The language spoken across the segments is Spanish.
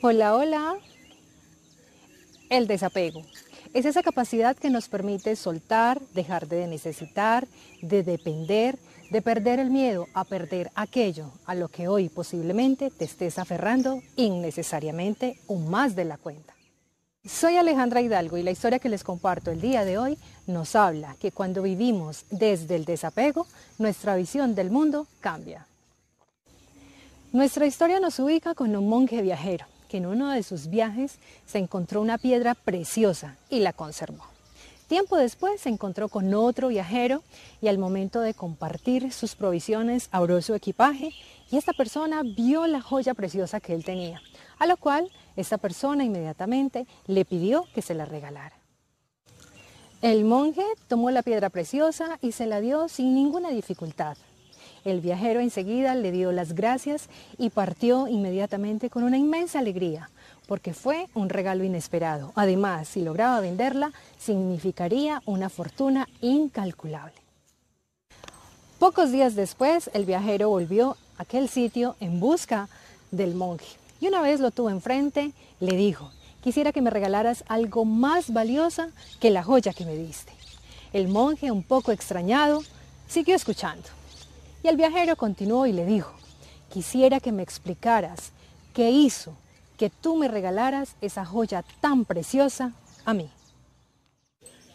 Hola, hola. El desapego. Es esa capacidad que nos permite soltar, dejar de necesitar, de depender, de perder el miedo a perder aquello a lo que hoy posiblemente te estés aferrando innecesariamente o más de la cuenta. Soy Alejandra Hidalgo y la historia que les comparto el día de hoy nos habla que cuando vivimos desde el desapego, nuestra visión del mundo cambia. Nuestra historia nos ubica con un monje viajero que en uno de sus viajes se encontró una piedra preciosa y la conservó. Tiempo después se encontró con otro viajero y al momento de compartir sus provisiones abrió su equipaje y esta persona vio la joya preciosa que él tenía, a lo cual esta persona inmediatamente le pidió que se la regalara. El monje tomó la piedra preciosa y se la dio sin ninguna dificultad. El viajero enseguida le dio las gracias y partió inmediatamente con una inmensa alegría, porque fue un regalo inesperado. Además, si lograba venderla, significaría una fortuna incalculable. Pocos días después, el viajero volvió a aquel sitio en busca del monje. Y una vez lo tuvo enfrente, le dijo, quisiera que me regalaras algo más valiosa que la joya que me diste. El monje, un poco extrañado, siguió escuchando. El viajero continuó y le dijo, quisiera que me explicaras qué hizo que tú me regalaras esa joya tan preciosa a mí.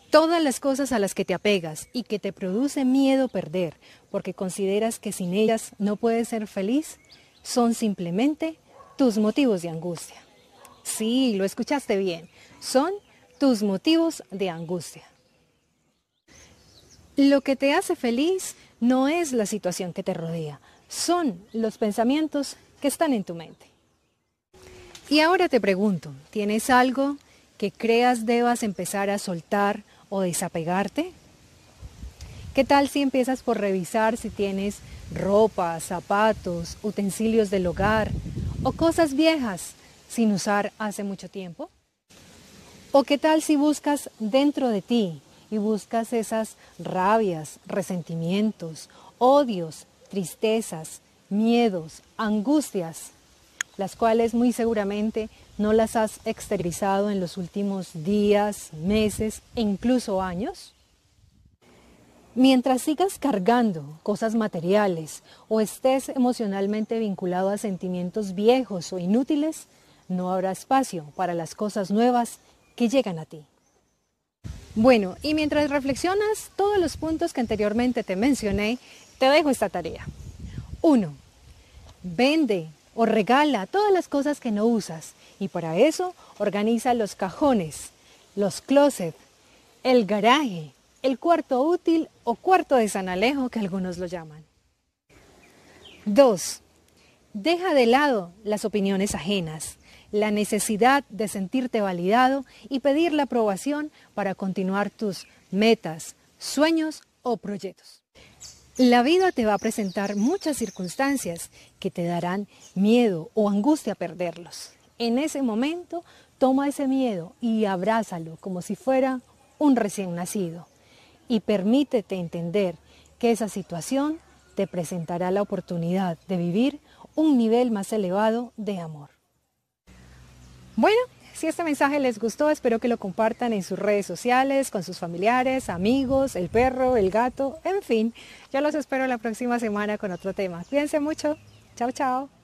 Todas las cosas a las que te apegas y que te produce miedo perder porque consideras que sin ellas no puedes ser feliz, son simplemente tus motivos de angustia. Sí, lo escuchaste bien, son tus motivos de angustia. Lo que te hace feliz no es la situación que te rodea, son los pensamientos que están en tu mente. Y ahora te pregunto, ¿tienes algo que creas debas empezar a soltar o desapegarte? ¿Qué tal si empiezas por revisar si tienes ropa, zapatos, utensilios del hogar o cosas viejas sin usar hace mucho tiempo? ¿O qué tal si buscas dentro de ti y buscas esas rabias, resentimientos, odios, tristezas, miedos, angustias, las cuales muy seguramente no las has exteriorizado en los últimos días, meses e incluso años? Mientras sigas cargando cosas materiales o estés emocionalmente vinculado a sentimientos viejos o inútiles, no habrá espacio para las cosas nuevas que llegan a ti. Bueno, y mientras reflexionas todos los puntos que anteriormente te mencioné, te dejo esta tarea. 1. Vende o regala todas las cosas que no usas y para eso organiza los cajones, los closets, el garaje, el cuarto útil o cuarto de San Alejo que algunos lo llaman. 2. Deja de lado las opiniones ajenas la necesidad de sentirte validado y pedir la aprobación para continuar tus metas, sueños o proyectos. La vida te va a presentar muchas circunstancias que te darán miedo o angustia a perderlos. En ese momento, toma ese miedo y abrázalo como si fuera un recién nacido y permítete entender que esa situación te presentará la oportunidad de vivir un nivel más elevado de amor. Bueno, si este mensaje les gustó, espero que lo compartan en sus redes sociales, con sus familiares, amigos, el perro, el gato, en fin. Ya los espero la próxima semana con otro tema. Cuídense mucho. Chao, chao.